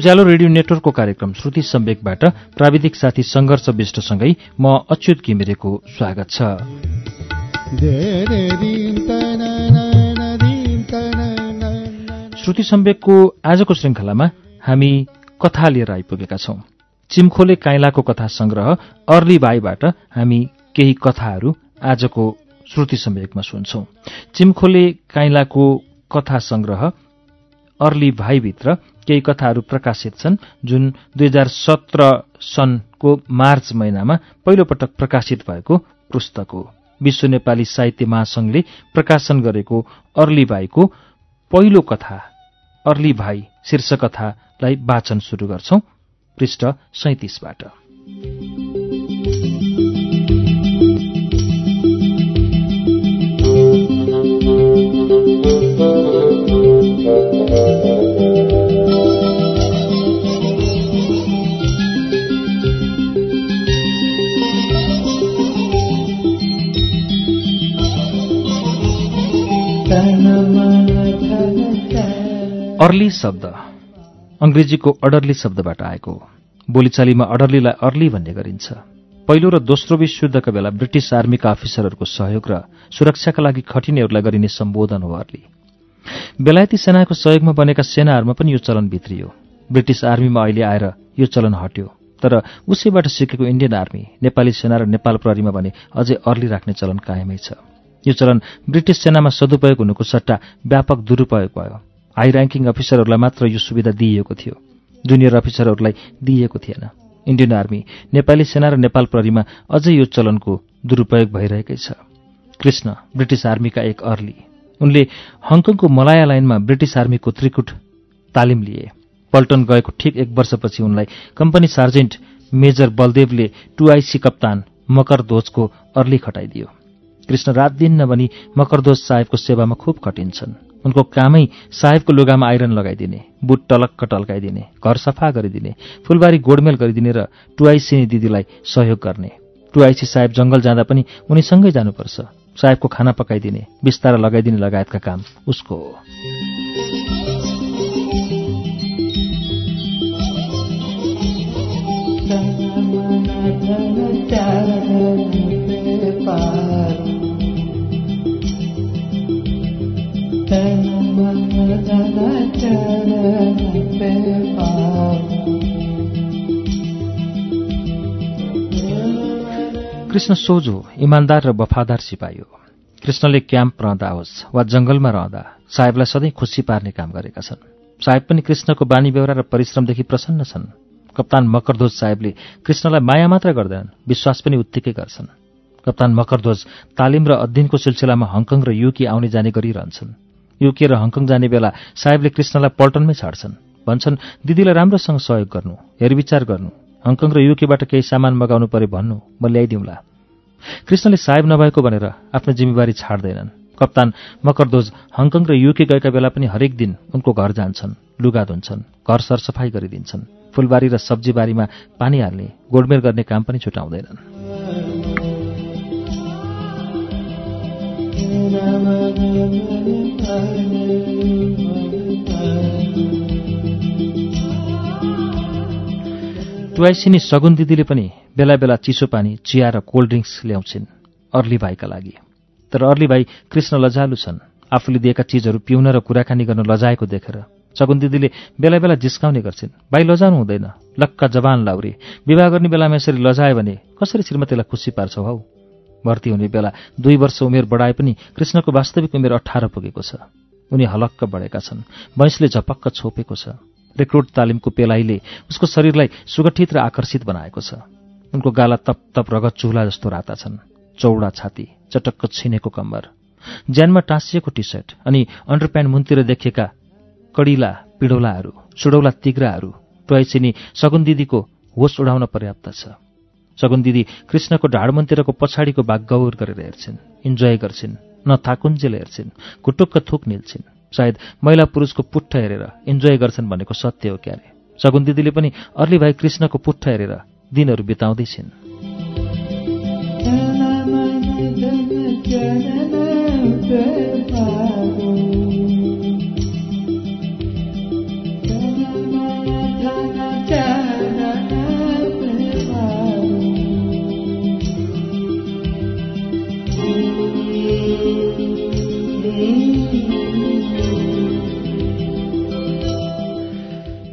उज्यालो radio नेटवर्कको कार्यक्रम श्रुति सम्वेकबाट प्राविधिक साथी सङ्घर्ष विष्टसँगै म अच्युत घिमिरेको स्वागत छ। श्रुति सम्वेकको आजको श्रृङ्खलामा हामी कथा लिएर आइपुगेका छौं। चिम्खोले काइलाको कथा संग्रह अर्ली बाईबाट हामी केही कथाहरू आजको श्रुति सम्वेकमा सुन्छौं। चिम्खोले काइलाको कथा संग्रह अर्ली भाइभित्र केही कथाहरू प्रकाशित छन् जुन दुई हजार सत्र सनको मार्च महिनामा पहिलोपटक प्रकाशित भएको पुस्तक हो। विश्व नेपाली साहित्य महासंघले प्रकाशन गरेको अर्ली भाइको पहिलो कथा अर्ली भाइ शीर्ष कथालाई वाचन शुरू गर्छौं पृष्ठ सैतिसबाट। अर्ली शब्द। अंग्रेजीको अडरली शब्दबाट आएको बोलीचालीमा अडरलीलाई अर्ली भन्ने गरिन्छ। पहिलो र दोस्रो विश्वयुद्धका बेला ब्रिटिस आर्मीका अफिसरहरूको सहयोग र सुरक्षाका लागि खटिनेहरूलाई गरिने सम्बोधन हो अर्ली। बेलायती सेनाको सहयोगमा बनेका सेनाहरूमा पनि यो चलन भित्रियो। ब्रिटिस आर्मीमा अहिले आएर यो चलन हट्यो। तर उसैबाट सिकेको इण्डियन आर्मी नेपाली सेना र नेपाल प्रहरीमा भने अझै अर्ली राख्ने चलन कायमै छ। यो चलन ब्रिटिस सेनामा सदुपयोग हुनुको सट्टा व्यापक दुरूपयोग भयो। हाई ऱ्याङ्किङ अफिसरहरूलाई मात्र यो सुविधा दिइएको थियो। जुनियर अफिसरहरूलाई दिइएको थिएन। इण्डियन आर्मी नेपाली सेना र नेपाल प्रहरीमा अझै यो चलनको दुरूपयोग भइरहेकै छ। कृष्ण ब्रिटिस आर्मीका एक अर्ली। उनले हङकङको मलाया लाइनमा ब्रिटिस आर्मीको त्रिकुट तालिम लिए। पल्टन गएको ठिक एक वर्षपछि उनलाई कम्पनी सार्जेन्ट मेजर बलदेवले टुआइसी कप्तान मकरध्वजको अर्ली खटाइदियो। कृष्ण रात दिन नभनी मकरध्वज साहेबको सेवामा खुब खटिन्छन्। उनको कामै साहेबको लुगामा आइरन लगाइदिने बुट टलक्क टल्काइदिने घर सफा गरिदिने फुलबारी गोडमेल गरिदिने र टुआइसिनी दिदीलाई सहयोग गर्ने टुआइसी साहेब जंगल जाँदा पनि उनीसँगै जानुपर्छ साहेबको खाना पकाइदिने बिस्तारा लगाइदिने लगायतका काम उसको हो कृष्ण सोझो इमान्दार र वफादार सिपाही हो कृष्णले क्याम्प रहँदा होस् वा जंगलमा रहँदा साहेबलाई सधैँ खुसी पार्ने काम गरेका छन्। साहेब पनि कृष्णको बानी बेहोरा र परिश्रमदेखि प्रसन्न छन्। कप्तान मकरध्वज साहेबले कृष्णलाई माया मात्र गर्दैनन् विश्वास पनि उत्तिकै गर्छन्। कप्तान मकरध्वज तालिम र अध्ययनको सिलसिलामा हङकङ र युके आउने जाने गरिरहन्छन्। युके र हङकङ जाने बेला साहेबले कृष्णलाई पल्टनमै छाड्छन्। भन्छन् दिदीलाई राम्रोसँग सहयोग गर्नु हेरविचार गर्नु हङकङ र युकेबाट केही सामान मगाउनु परे भन्नु म ल्याइदिउँला। कृष्णले साहेब नभएको भनेर आफ्नो जिम्मेवारी छाड्दैनन्। कप्तान मकरध्वज हङकङ र युके गएका बेला पनि हरेक दिन उनको घर जान्छन् लुगा धुन्छन् घर सरसफाई गरिदिन्छन् फुलबारी र सब्जीबारीमा पानी हाल्ने गोडमेल गर्ने काम पनि छुटाउँदैनन्। टुवाइसिनी सगुन दिदीले पनि बेला बेला चिसो पानी चिया र कोल्ड ड्रिङ्क्स ल्याउँछिन् अर्ली भाइका लागि। तर अर्ली भाइ कृष्ण लजालु छन्। आफूले दिएका चिजहरू पिउन र कुराकानी गर्न लजाएको देखेर सगुन दिदीले बेला बेला जिस्काउने गर्छिन्। भाइ लजाउनु हुँदैन। लक्का जवान लाउरे। विवाह गर्ने बेलामा यसरी लजायो भने कसरी श्रीमतीलाई खुसी पार्छौ हौ? भर्ती हुने बेला दुई वर्ष उमेर बढाए पनि कृष्णको वास्तविक उमेर अठार पुगेको छ। उनी हलक्क बढेका छन्। वैँसले झपक्क छोपेको छ। रेक्रुट तालिमको पेलाइले उसको शरीरलाई सुगठित र आकर्षित बनाएको छ। उनको गाला तप तप रगत चुला जस्तो राता छन्। चौडा छाती चटक्क छिनेको कम्बर ज्यानमा टाँसिएको टी सर्ट अनि अन्डरप्यान्ट मुनतिर देखिएका कडिला पिडौलाहरू सुडौला तिग्राहरू टोइसिनी सगुन दिदीको होस उडाउन पर्याप्त छ। सगुन दिदी कृष्णको ढाडमन्तिरको पछाडिको भाग गौर गरेर हेर्छिन्। इन्जोय गर्छिन्। न थाकुन्जेल हेर्छिन्। कुटुक्क थुक निल्छिन्। सायद महिला पुरुषको पुट्ठ हेरेर इन्जोय गर्छन् भनेको सत्य हो क्यारे। सगुन दिदीले पनि अर्ली भाइ कृष्णको पुट्ठ हेरेर दिनहरू बिताउँदैछिन्।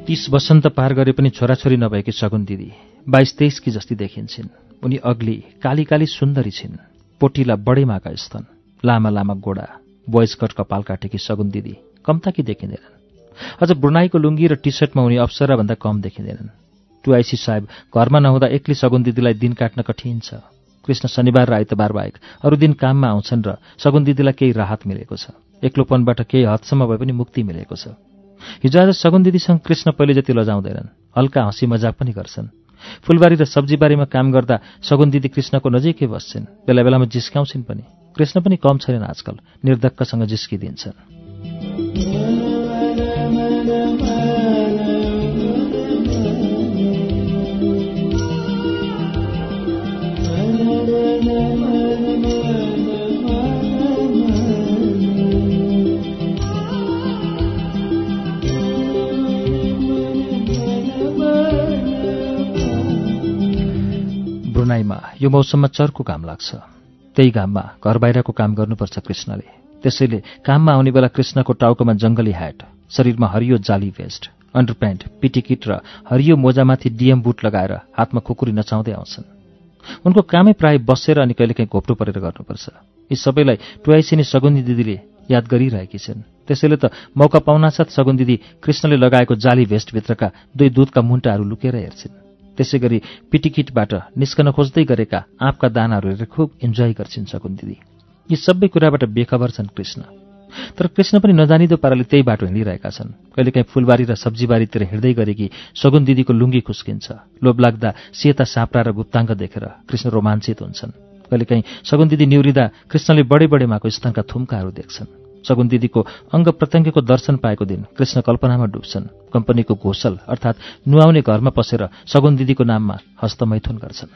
तीस वसन्त पार गरे पनि छोराछोरी नभएकी सगुन दिदी बाइस तेइसकी जस्ती देखिन्छन्। उनी अग्ली काली काली सुन्दरी छिन्। पोटिला बढेमाका स्तन लामा लामा गोडा बोइजकट कपाल काटेकी सगुन दिदी कम्ताकी देखिँदैनन्। अझ बुनाईको लुङ्गी र टी सर्टमा उनी अप्सराभन्दा कम देखिँदैनन्। टुआइसी साहेब घरमा नहुँदा एक्लै सगुन दिदीलाई दिन काट्न कठिन छ। कृष्ण शनिबार र आइतबार बाहेक अरू दिन काममा आउँछन् र सगुन दिदीलाई केही राहत मिलेको छ। एक्लोपनबाट केही हदसम्म भए पनि मुक्ति मिलेको छ। हिजो आज सगुन दिदीसँग कृष्ण पहिले जति लजाउँदैनन्। हल्का हँसी मजाक पनि गर्छन्। फुलबारी र सब्जीबारीमा काम गर्दा सगुन दिदी कृष्णको नजिकै बस्छन्। बेला बेलामा जिस्काउँछिन् पनि। कृष्ण पनि कम छैनन् आजकल। निर्धक्कसँग जिस्किदिन्छन्। यो मौसममा चर्को घाम लाग्छ। त्यही घाममा घर बाहिरको काम गर्नुपर्छ कृष्णले। त्यसैले काममा आउने बेला कृष्णको टाउकोमा जङ्गली ह्याट शरीरमा हरियो जाली भेस्ट अन्डरप्यान्ट पिटिकिट र हरियो मोजामाथि डिएम बुट लगाएर हातमा खुकुरी नचाउँदै आउँछन्। उनको कामै प्राय बसेर अनि कहिलेकाहीँ घोप्टो परेर गर्नुपर्छ। यी सबैलाई टुवाइसिनी सगुन्दी दिदीले याद गरिरहेकी छिन्। त्यसैले त मौका पाउनासाथ सगुन दिदी कृष्णले लगाएको जाली भेस्टभित्रका दुई दुधका मुन्टाहरू लुकेर हेर्छिन्। त्यसै गरी पिटिकिटबाट निस्कन खोज्दै गरेका आँपका दानाहरू हेरेर खुब इन्जोय गर्छिन् सगुन दिदी। यी सबै कुराबाट बेखबर छन् कृष्ण। तर कृष्ण पनि नजानिदो पाराले त्यही बाटो हिँडिरहेका छन्। कहिलेकाहीँ फुलबारी र सब्जीबारीतिर हिँड्दै गरेकी सगुन दिदीको लुङ्गी खुस्किन्छ। लोभलाग्दा सेता साप्रा र गुप्ताङ्ग देखेर कृष्ण रोमाञ्चित हुन्छन्। कहिलेकाहीँ सगुन दिदी निउरिँदा कृष्णले बडे बडेमाको स्तनका थुम्काहरू देख्छन्। सगुन दिदीको अङ्ग प्रत्यङ्गको दर्शन पाएको दिन कृष्ण कल्पनामा डुब्छन् कम्पनीको घोषल अर्थात् नुहाउने घरमा पसेर सगुन दिदीको नाममा हस्तमैथुन गर्छन्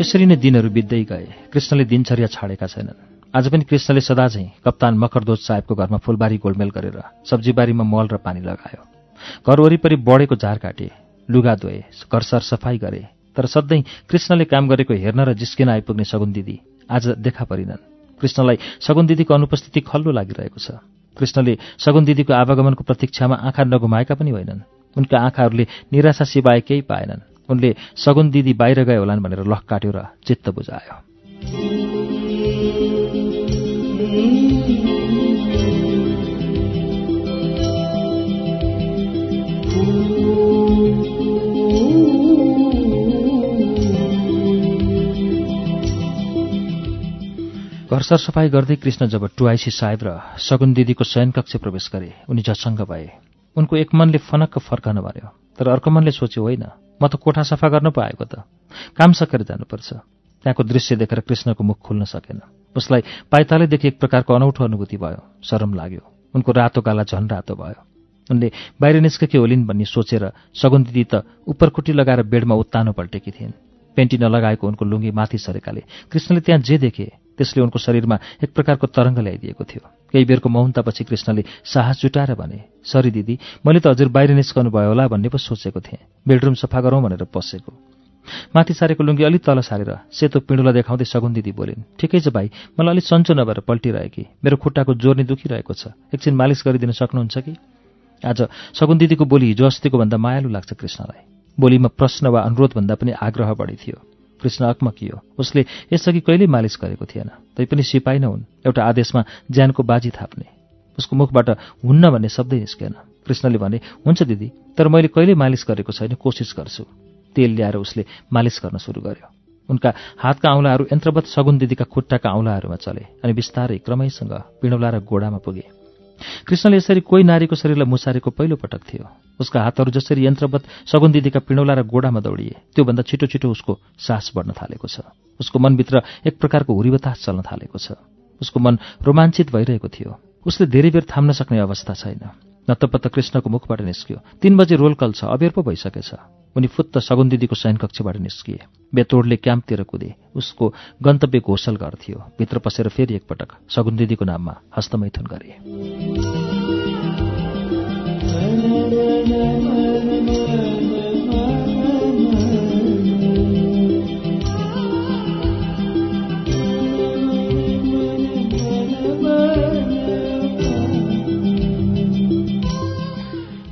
यसरी नै दिनहरू बित्दै गए। कृष्णले दिनचर्या छाडेका छैनन्। आज पनि कृष्णले सदा चाहिँ कप्तान मकरदोज साहेबको घरमा फुलबारी गोलमेल गरेर सब्जीबारीमा मल र पानी लगायो। घर वरिपरि बढेको झार काटे लुगा धोए घर सरसफाई गरे तर सधैँ कृष्णले काम गरेको हेर्न र जिस्किन आइपुग्ने सगुन दिदी आज देखा परिनन्। कृष्णलाई सगुन दिदीको अनुपस्थिति खल्लो लागिरहेको छ। कृष्णले सगुन दिदीको आवागमनको प्रतीक्षामा आँखा नगुमाएका पनि होइनन्। उनका आँखाहरूले निराशा सिवाय केही पाएनन्। उनले सगुन दिदी बाहिर गए होलान् भनेर लख काट्यो र चित्त बुझायो। घर सरसफाई गर्दै कृष्ण जब टुआइसी साहेब र सगुन दिदीको शयनकक्ष प्रवेश गरे उनी झसङ्ग भए। उनको एक मनले फनक्क फर्कन भन्यो तर अर्को मनले सोच्यो होइन म त कोठा सफा गर्न पो आएको त? काम सकेर जानुपर्छ। त्यहाँको दृश्य देखेर कृष्णको मुख खुल्न सकेन। उसलाई पाइतालैदेखि एक प्रकारको अनौठो अनुभूति भयो। शरम लाग्यो। उनको रातो गाला झन रातो भयो। उनले बाहिर निस्केकी होलिन् भन्ने सोचेर सगुन दिदी त उपरखुट्टी लगाएर बेडमा उत्तानो पल्टेकी थिइन्। पेन्टी नलगाएको उनको लुङ्गी माथि सरेकाले कृष्णले त्यहाँ जे देखे त्यसले उनको शरीरमा एक प्रकारको तरङ्ग ल्याइदिएको थियो। केही बेरको मौनतापछि कृष्णले साहस जुटाएर भने सरी दिदी मैले त हजुर बाहिर निस्कनु भयो होला भन्ने पो सोचेको थिएँ। बेडरुम सफा गरौँ भनेर पसेको माथि सारेको लुङ्गी अलिक तल सारेर सेतो पिँडुला देखाउँदै सगुन दिदी बोलिन् ठिकै छ भाइ मलाई अलिक सन्चो नभएर पल्टिरहेकी। मेरो खुट्टाको जोर्नी दुखिरहेको छ। एकछिन मालिस गरिदिन सक्नुहुन्छ कि? आज सगुन दिदीको बोली हिजो अस्तिको भन्दा मायालु लाग्छ कृष्णलाई। बोलीमा प्रश्न वा अनुरोधभन्दा पनि आग्रह बढी थियो। कृष्ण अकमकियो उसले यसअघि कहिल्यै मालिस गरेको थिएन तैपनि सिपाही न हुन्। एउटा आदेशमा ज्यानको बाजी थाप्ने। उसको मुखबाट हुन्न भन्ने शब्दै निस्केन। कृष्णले भने हुन्छ दिदी तर मैले कहिल्यै मालिस गरेको छैन कोसिस गर्छु। तेल ल्याएर उसले मालिस गर्न सुरु गर्यो। उनका हातका औँलाहरू यन्त्रवत सगुन दिदीका खुट्टाका औँलाहरूमा चले अनि बिस्तारै क्रमैसँग पिँडौला र गोडामा पुगे। कृष्णले यसरी कोही नारीको शरीरलाई मुसारेको पहिलो पटक थियो। उसका हातहरू जसरी यन्त्रवत सगुन दिदीका पिँडौला र गोडामा दौडिए त्योभन्दा छिटो छिटो उसको सास बढ्न थालेको छ। उसको मनभित्र एक प्रकारको हुरीबतास चल्न थालेको छ। उसको मन रोमाञ्चित भइरहेको थियो। उसले धेरै बेर थाम्न सक्ने अवस्था छैन। नत्तपत्त कृष्णको मुखबाट निस्क्यो। तीन बजे रोल कल छ। अबेर पो भइसकेछ। उनी फुत्त सगुन दिदीको शयनकक्षबाट निस्किए। बेतोडले क्याम्पतिर कुदे। उसको गन्तव्य घोषल घर थियो। भित्र पसेर फेरि एकपटक सगुन दिदीको नाममा हस्तमैथुन गरे।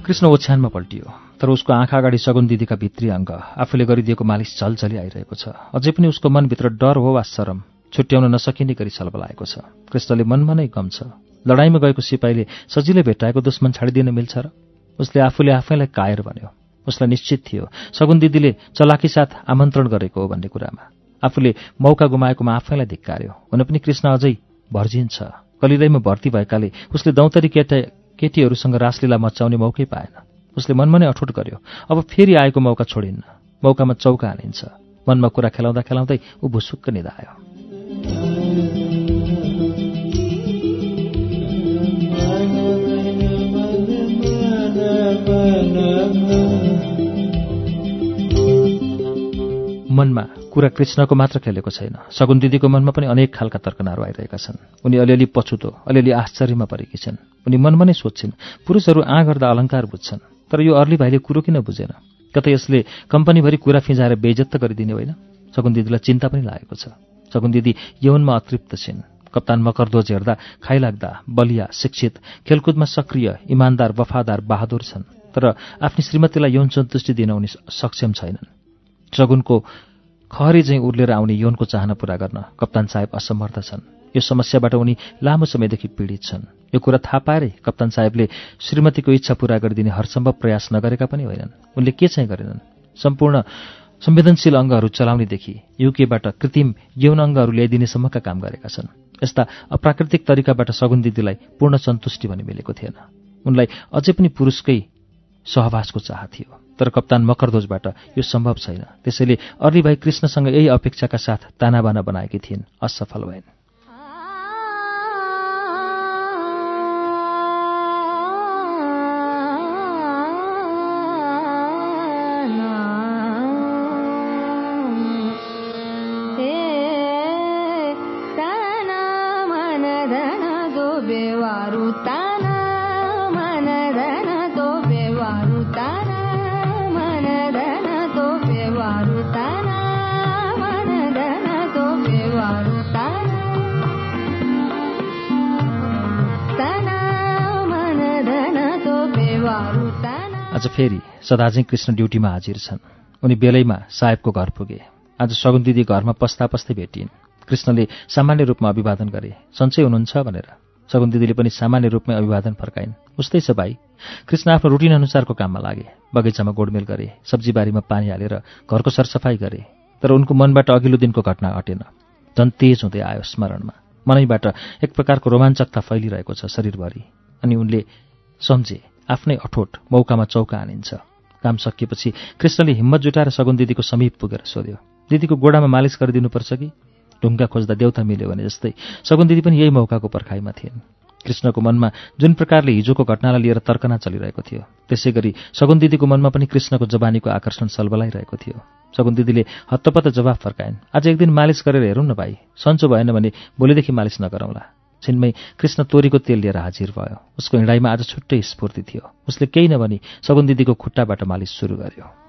कृष्ण ओछ्यानमा पल्टियो तर उसको आँखा अगाडि सगुन दिदीका भित्री अङ्ग आफूले गरिदिएको मालिस झलझली आइरहेको छ। अझै पनि उसको मनभित्र डर हो वा शरम छुट्याउन नसकिने गरी छलबलाएको छ। कृष्णले मनमा नै छ। लडाइँमा गएको सिपाहीले सजिलै भेट्टाएको दुश्मन छाडिदिन मिल्छ र? उसले आफूले आफैलाई कायर भन्यो। उसलाई निश्चित थियो सगुन दिदीले चलाकी साथ आमन्त्रण गरेको हो भन्ने कुरामा। आफूले मौका गुमाएकोमा आफैलाई धिक्कार्यो। हुन पनि कृष्ण अझै भर्जिन छ। कलिलैमा भर्ती भएकाले उसले दौतरी केटा केटीहरूसँग रासलीला मचाउने मौकै पाएन। उसले मनमा नै अठोट गर्यो। अब फेरि आएको मौका छोडिन्न। मौकामा चौका हानिन्छ मनमा कुरा खेलाउँदा खेलाउँदै ऊ भुसुक्क निधायो मनमा कुरा कृष्णको मात्र खेलेको छैन। सगुन दिदीको मनमा पनि अनेक खालका तर्कनाहरू आइरहेका छन्। उनी अलिअलि पछुतो अलिअलि आश्चर्यमा परेकी छन्। उनी मनमा नै सोध्छिन् पुरुषहरू आ गर्दा अलङ्कार बुझ्छन् तर यो अर्ली भाइले कुरो किन बुझेन? कतै यसले कम्पनीभरि कुरा फिजाएर बेइज्जत त गरिदिने होइन? सगुन दिदीलाई चिन्ता पनि लागेको छ। सगुन दिदी यौनमा अतृप्त छिन्। कप्तान मकरध्वज हेर्दा खाइलाग्दा बलिया शिक्षित खेलकुदमा सक्रिय इमान्दार वफादार बहादुर छन्। तर आफ्नी श्रीमतीलाई यौन सन्तुष्टि दिन उनी सक्षम छैनन्। सगुनको खहरी चाहिँ उर्लेर आउने यौनको चाहना पूरा गर्न कप्तान साहेब असमर्थ छन्। यो समस्याबाट उनी लामो समयदेखि पीडित छन्। यो कुरा थाहा पाएरै कप्तान साहेबले श्रीमतीको इच्छा पूरा गरिदिने हरसम्भव प्रयास नगरेका पनि होइनन्। उनले के चाहिँ गरेनन्? सम्पूर्ण संवेदनशील अङ्गहरू चलाउनेदेखि युकेबाट कृत्रिम यौन अङ्गहरू ल्याइदिनेसम्मका काम गरेका छन्। यस्ता अप्राकृतिक तरिकाबाट सगुन दिदीलाई पूर्ण सन्तुष्टि भने मिलेको थिएन। उनलाई अझै पनि पुरुषकै सहवासको चाह थियो। तर कप्तान मकरध्वजबाट यो सम्भव छैन। त्यसैले अर्ली भाइ कृष्णसँग यही अपेक्षाका साथ तानाबाना बनाएकी थिइन् असफल भइन्। सदाझै कृष्ण ड्युटीमा हाजिर छन्। उनी बेलैमा साहेबको घर पुगे। आज सगुन दिदी घरमा पस्दा पस्दै भेटिन्। कृष्णले सामान्य रूपमा अभिवादन गरे। सन्चै हुनुहुन्छ भनेर। सगुन दिदीले पनि सामान्य रूपमै अभिवादन फर्काइन्। उस्तै छ भाइ। कृष्ण आफ्नो रुटिन अनुसारको काममा लागे। बगैँचामा गोडमेल गरे। सब्जीबारीमा पानी हालेर घरको सरसफाइ गरे। तर उनको मनबाट अघिल्लो दिनको घटना हटेन झन् तेज हुँदै आयो स्मरणमा। मनैबाट एक प्रकारको रोमाञ्चकता फैलिरहेको छ शरीरभरि। अनि उनले सम्झे आफ्नै अठोट मौकामा चौका हानिन्छ काम सकिएपछि कृष्णले हिम्मत जुटाएर सगुन दिदीको समीप पुगेर सोध्यो दिदीको गोडामा मालिस गरिदिनुपर्छ कि? ढुङ्गा खोज्दा देउता मिल्यो भने जस्तै सगुन दिदी पनि यही मौकाको पर्खाइमा थिइन्। कृष्णको मनमा जुन प्रकारले हिजोको घटनालाई लिएर तर्कना चलिरहेको थियो त्यसै गरी सगुन दिदीको मनमा पनि कृष्णको जवानीको आकर्षण सलबलाइरहेको थियो। सगुन दिदीले हत्तपत्त जवाफ फर्काइन् आज एक दिन मालिस गरेर हेरौँ न भाइ सन्चो भएन भने भोलिदेखि मालिस नगरौँला। छिनमै कृष्ण तोरीको तेल लिएर हाजिर भयो। उसको हिँडाइमा आज छुट्टै स्फूर्ति थियो। उसले केही नभनी सगुन दिदीको खुट्टाबाट मालिस सुरु गर्यो।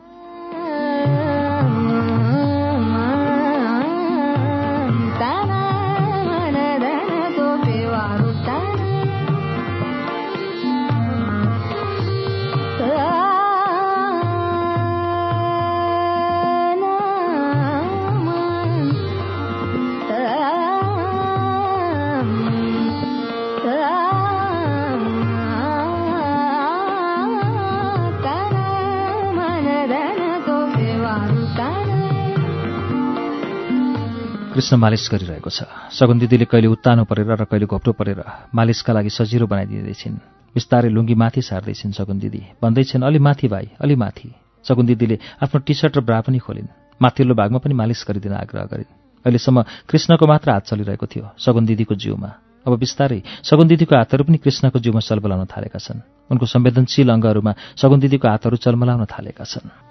कृष्ण मालिस गरिरहेको छ। सगुन दिदीले कहिले उत्तानो परेर र कहिले घोप्टो परेर मालिसका लागि सजिलो बनाइदिँदैछिन्। बिस्तारै लुङ्गी माथि सार्दैछिन् सगुन दिदी। भन्दैछन् अलि माथि भाइ अलि माथि। सगुन दिदीले आफ्नो टी सर्ट र ब्रा पनि खोलिन्। माथिल्लो भागमा पनि मालिस गरिदिन आग्रह गरिन्। अहिलेसम्म कृष्णको मात्र हात चलिरहेको थियो सगुन दिदीको जिउमा। अब बिस्तारै सगुन दिदीको हातहरू पनि कृष्णको जिउमा चलबलाउन थालेका छन्। उनको संवेदनशील अङ्गहरूमा सगुन दिदीको हातहरू चलमलाउन थालेका छन्।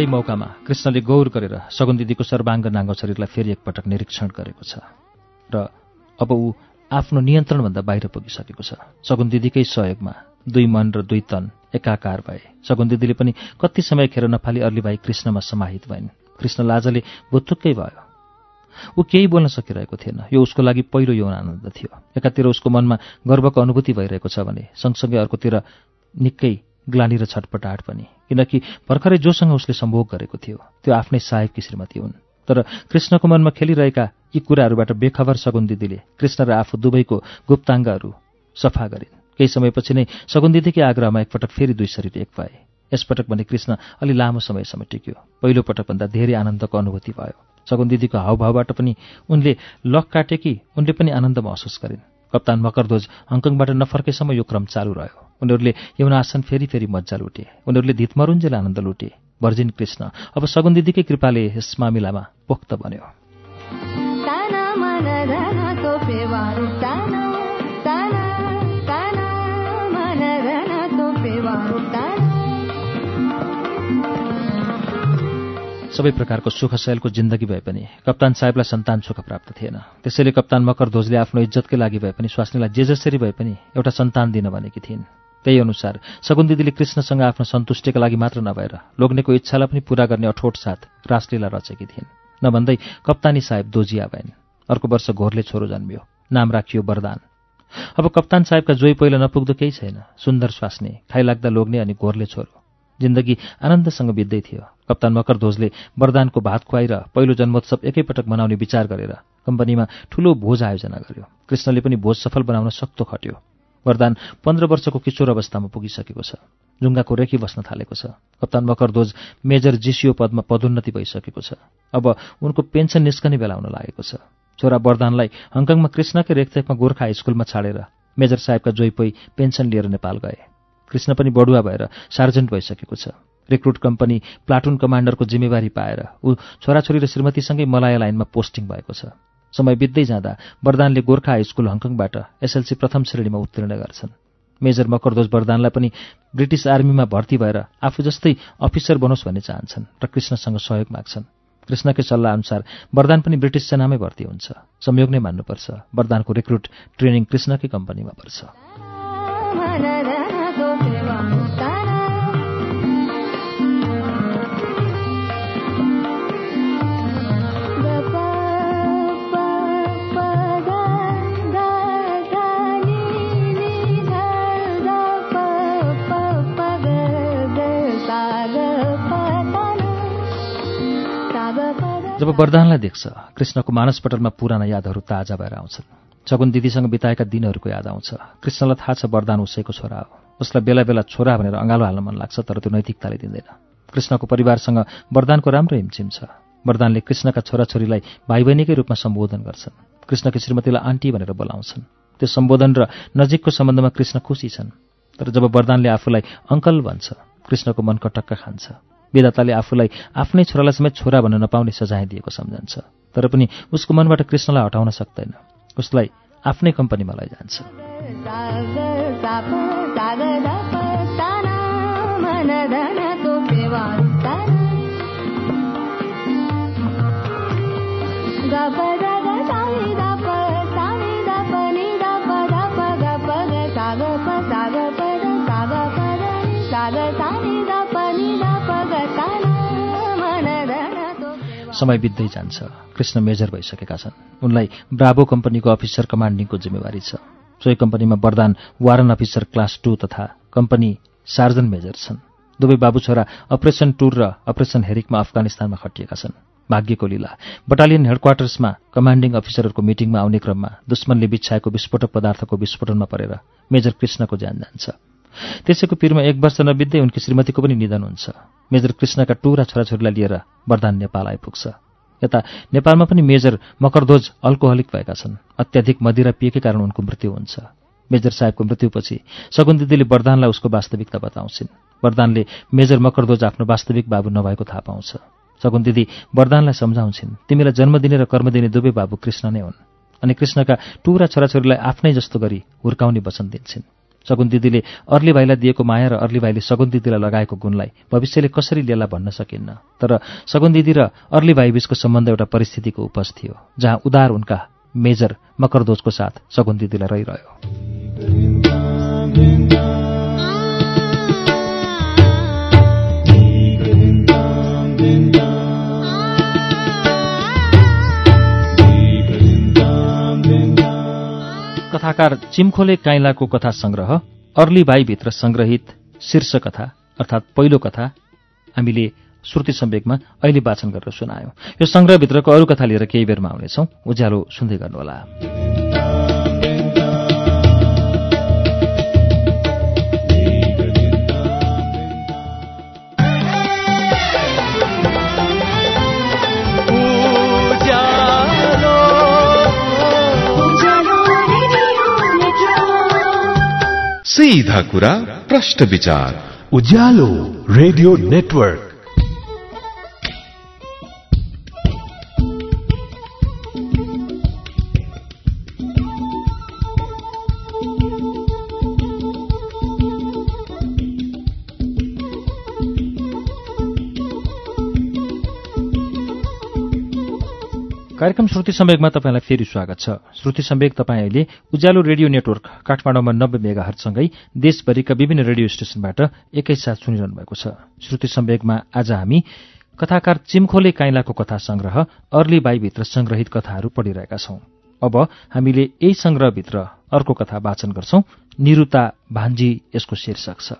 यही मौकामा कृष्णले गौर गरेर सगुन दिदीको सर्वाङ्ग नाङ्गो शरीरलाई फेरि एकपटक निरीक्षण गरेको छ र अब ऊ आफ्नो नियन्त्रणभन्दा बाहिर पुगिसकेको छ। सगुन दिदीकै सहयोगमा दुई मन र दुई तन एकाकार भए। सगुन दिदीले पनि कति समय खेर नफाली अर्ली भाइ कृष्णमा समाहित भइन्। कृष्ण लाजले भुत्तुक्कै भयो। ऊ केही बोल्न सकिरहेको थिएन। यो उसको लागि पहिलो यौन आनन्द थियो। एकातिर उसको मनमा गर्वको अनुभूति भइरहेको छ भने सँगसँगै अर्कोतिर निकै ग्लानी र छटपटाहट पनि किनकि भर्खरै जोसँग उसले सम्भोग गरेको थियो। त्यो आफ्नै साहेबकी श्रीमती हुन्। तर कृष्णको मनमा खेलिरहेका यी कुराहरूबाट बेखबर सगुन दिदीले कृष्ण र आफू दुवैको गुप्ताङ्गहरू सफा गरिन्। केही समयपछि नै सगुन दिदीकै आग्रहमा एकपटक फेरि दुई शरीर एक भए। यसपटक भने कृष्ण अलि लामो समयसम्म टिक्यो। पहिलो पटकभन्दा धेरै आनन्दको अनुभूति भयो। सगुन दिदीको हावभावबाट पनि उनले लक काटे कि उनले पनि आनन्द महसुस गरिन्। कप्तान मकरध्वज हङकङबाट नफर्केसम्म यो क्रम चालू रह्यो। उनीहरूले यौनासन फेरि फेरि मजा लुटे। उनीहरूले धितमरुन्जेल आनन्द लुटे। भर्जिन कृष्ण अब सगुन दिदीकै कृपाले यस मामिलामा पोख्त बन्यो। सबै प्रकारको सुख शैलको जिन्दगी भए पनि कप्तान साहेबलाई सन्तान सुख प्राप्त थिएन। त्यसैले कप्तान मकरध्वजले आफ्नो इज्जतकै लागि भए पनि स्वास्नीलाई जे जसरी भए पनि एउटा सन्तान दिन भनेकी थिइन्। त्यही अनुसार सगुन दिदीले कृष्णसँग आफ्नो सन्तुष्टिका लागि मात्र नभएर लोग्नेको इच्छालाई पनि पूरा गर्ने अठोट साथ रासलीला रचेकी थिइन्। नभन्दै कप्तानी साहेब दोजिया भएन् अर्को वर्ष घोरले छोरो जन्मियो। नाम राखियो वरदान। अब कप्तान साहेबका जोइ पहिला नपुग्दो केही छैन। सुन्दर स्वास्नी खाइलाग्दा लोग्ने अनि घोरले छोरो। जिन्दगी आनन्दसँग बित्दै थियो। कप्तान मकरध्वजले वरदानको भात खुवाएर पहिलो जन्मोत्सव एकैपटक मनाउने विचार गरेर कम्पनीमा ठूलो भोज आयोजना गर्यो। कृष्णले पनि भोज सफल बनाउन सक्तो खट्यो। वरदान पन्ध्र वर्षको किशोर अवस्थामा पुगिसकेको छ। जुङ्गाको रेखी बस्न थालेको छ। कप्तान मकरध्वज मेजर जिसिओ पदमा पदोन्नति भइसकेको छ। अब उनको पेन्सन निस्कने बेला हुन लागेको छ। छोरा वरदानलाई हङकङमा कृष्णकै रेखदेखमा गोर्खा हाइस्कुलमा छाडेर मेजर साहेबका जोइपोई पेन्सन लिएर नेपाल गए। कृष्ण पनि बडुवा भएर सार्जेन्ट भइसकेको छ। रिक्रुट कम्पनी प्लाटुन कमान्डरको जिम्मेवारी पाएर ऊ छोराछोरी र श्रीमतीसँगै मलाया लाइनमा पोस्टिङ भएको छ। समय बित्दै जाँदा वरदानले गोर्खा हाई स्कुल हङकङबाट एसएलसी प्रथम श्रेणीमा उत्तीर्ण गर्छन्। मेजर मकरध्वज वरदानलाई पनि ब्रिटिस आर्मीमा भर्ती भएर आफू जस्तै अफिसर बनोस् भन्ने चाहन्छन् र कृष्णसँग सहयोग माग्छन्। कृष्णकै सल्लाह अनुसार वरदान पनि ब्रिटिस सेनामै भर्ती हुन्छ। संयोग नै मान्नुपर्छ। वरदानको रिक्रुट ट्रेनिङ कृष्णकै कम्पनीमा पर्छ। जब वरदानलाई देख्छ कृष्णको मानसपटलमा पुराना यादहरू ताजा भएर आउँछन्। सगुन दिदीसँग बिताएका दिनहरूको याद आउँछ। कृष्णलाई थाहा छ वरदान उसैको छोरा हो। उसलाई बेला बेला छोरा भनेर अँगालो हाल्न मन लाग्छ तर त्यो नैतिकताले दिँदैन। कृष्णको परिवारसँग वरदानको राम्रो हिमछिम छ। वरदानले कृष्णका छोराछोरीलाई भाइ बहिनीकै रूपमा सम्बोधन गर्छन्। कृष्णकी श्रीमतीलाई आन्टी भनेर बोलाउँछन्। त्यो सम्बोधन र नजिकको सम्बन्धमा कृष्ण खुसी छन्। तर जब वरदानले आफूलाई अङ्कल भन्छ कृष्णको मन कटक्क खान्छ। विधाताले आफूलाई आफ्नै छोरालाई समेत छोरा भन्न नपाउने सजाय दिएको सम्झन्छ। तर पनि उसको मनबाट कृष्णलाई हटाउन सक्दैन। उसलाई आफ्नै कम्पनीमा लैजान्छ। समय बित्दै जान्छ। कृष्ण मेजर भइसकेका छन्। उनलाई ब्राभो कम्पनीको अफिसर कमान्डिङको जिम्मेवारी छ। सोही कम्पनीमा वरदान वारन अफिसर क्लास टू तथा कम्पनी सार्जन मेजर छन्। दुवै बाबु छोरा अपरेसन टुर र अपरेसन हेरिकमा अफगानिस्तानमा खटिएका छन्। भाग्यको लीला। बटालियन हेडक्वार्टर्समा कमान्डिङ अफिसरहरूको मिटिङमा आउने क्रममा दुश्मनले बिछाएको विस्फोटक पदार्थको विस्फोटनमा परेर मेजर कृष्णको ज्यान जान्छ। त्यसैको पिरमा एक वर्ष नबित्दै उनकी श्रीमतीको पनि निधन हुन्छ। मेजर कृष्णका टुरा छोराछोरीलाई लिएर वरदान नेपाल आइपुग्छ। यता नेपालमा पनि मेजर मकरध्वज अल्कोहलिक भएका छन्। अत्याधिक मदिरा पिएकै कारण उनको मृत्यु हुन्छ। मेजर साहेबको मृत्युपछि सगुन दिदीले वरदानलाई उसको वास्तविकता बताउँछिन्। वरदानले मेजर मकरध्वज आफ्नो वास्तविक बाबु नभएको थाहा पाउँछ। सगुन दिदी वरदानलाई सम्झाउँछिन् तिमीलाई जन्म दिने र कर्म दिने दुवै बाबु कृष्ण नै हुन्। अनि कृष्णका टुरा छोराछोरीलाई आफ्नै जस्तो गरी हुर्काउने वचन दिन्छन्। सगुन दिदीले अर्ली भाइलाई दिएको माया र अर्ली भाइले सगुन दिदीलाई लगाएको गुणलाई भविष्यले कसरी लिएला भन्न सकिन्न? तर सगुन दिदी र अर्ली भाइ बीचको सम्बन्ध एउटा परिस्थितिको उपज थियो जहाँ उदार उनका मेजर मकरदोजको साथ सगुन दिदीलाई रहिरह्यो। कथाकार चिम्खोले काइलाको कथा संग्रह अर्ली बाईभित्र संग्रहित शीर्ष कथा अर्थात् पहिलो कथा हामीले श्रुति सम्वेकमा अहिले वाचन गरेर सुनायौं। यो संग्रहभित्रको अरू कथा लिएर केही बेरमा आउनेछौं। उज्यालो सुन्दै गर्नुहोला। सीधा कुरा प्रश्न विचार। Ujyaalo radio network. कार्यक्रम श्रुति सम्वेकमा तपाईँलाई फेरि स्वागत छ। श्रुति सम्वेक तपाईँ अहिले उज्यालो रेडियो नेटवर्क काठमाडौँमा नब्बे मेगा हटसँगै देशभरिका विभिन्न रेडियो स्टेशनबाट एकैसाथ सुनिरहनु भएको छ। श्रुति सम्वेकमा आज हामी कथाकार चिम्खोले काइलाको कथा संग्रह अर्ली बाईभित्र संग्रहित कथाहरू पढिरहेका छौं। अब हामीले यही संग्रहभित्र अर्को कथा वाचन गर्छौं। निरुता भान्जी यसको शीर्षक छ।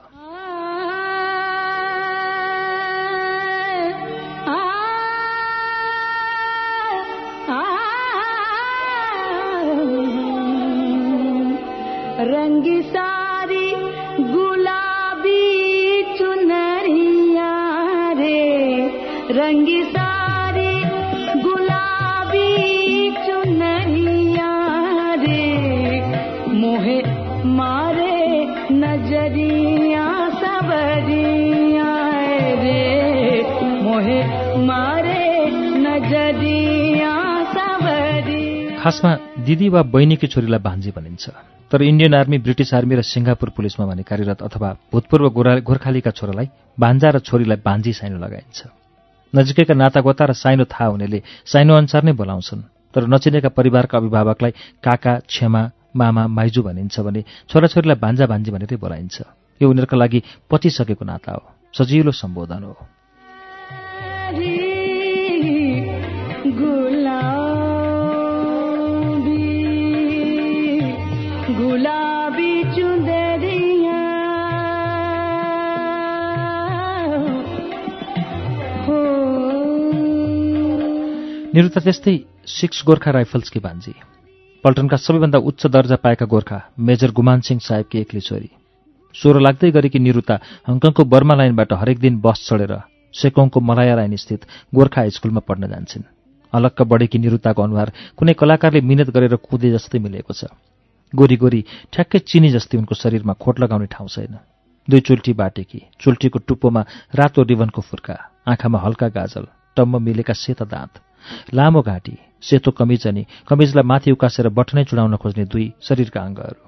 खासमा दिदी वा बहिनीकी छोरीलाई भान्जी भनिन्छ। तर इन्डियन आर्मी ब्रिटिस आर्मी र सिङ्गापुर पुलिसमा भने कार्यरत अथवा भूतपूर्व गोरा गोर्खालीका छोरालाई भान्जा र छोरीलाई भान्जी साइनो लगाइन्छ। नजिकैका नातागोता र साइनो थाहा हुनेले साइनो अनुसार नै बोलाउँछन्। तर नचिनेका परिवारका अभिभावकलाई काका छेमा मामा माइजू भनिन्छ भने छोराछोरीलाई भान्जा भान्जी भनेरै बोलाइन्छ। यो उनीहरूका लागि पचिसकेको नाता हो। सजिलो सम्बोधन हो। निरुता त्यस्तै सिक्स गोर्खा राइफल्सकी भान्जी पल्टनका सबैभन्दा उच्च दर्जा पाएका गोर्खा मेजर गुमान सिंह साहेबकी एक्ली छोरी। सोह्र लाग्दै गरेकी निरुता हङकङको बर्मा लाइनबाट हरेक दिन बस चढेर सेकोङको मलाया लाइन स्थित गोर्खा हाई स्कुलमा पढ्न जान्छन्। अलक्क बढेकी निरुताको अनुहार कुनै कलाकारले मिहिनेत गरेर कुदे जस्तै मिलेको छ। गोरी गोरी ठ्याक्कै चिनी जस्तै उनको शरीरमा खोट लगाउने ठाउँ छैन। दुई चुल्टी बाटेकी चुल्टीको टुप्पोमा रातो रिबनको फुर्का आँखामा हल्का गाजल टम्म मिलेका सेता दाँत लामो घाँटी सेतो कमिज अनि कमिजलाई माथि उकासेर बटनै चुडाउन खोज्ने दुई शरीरका अङ्गहरू।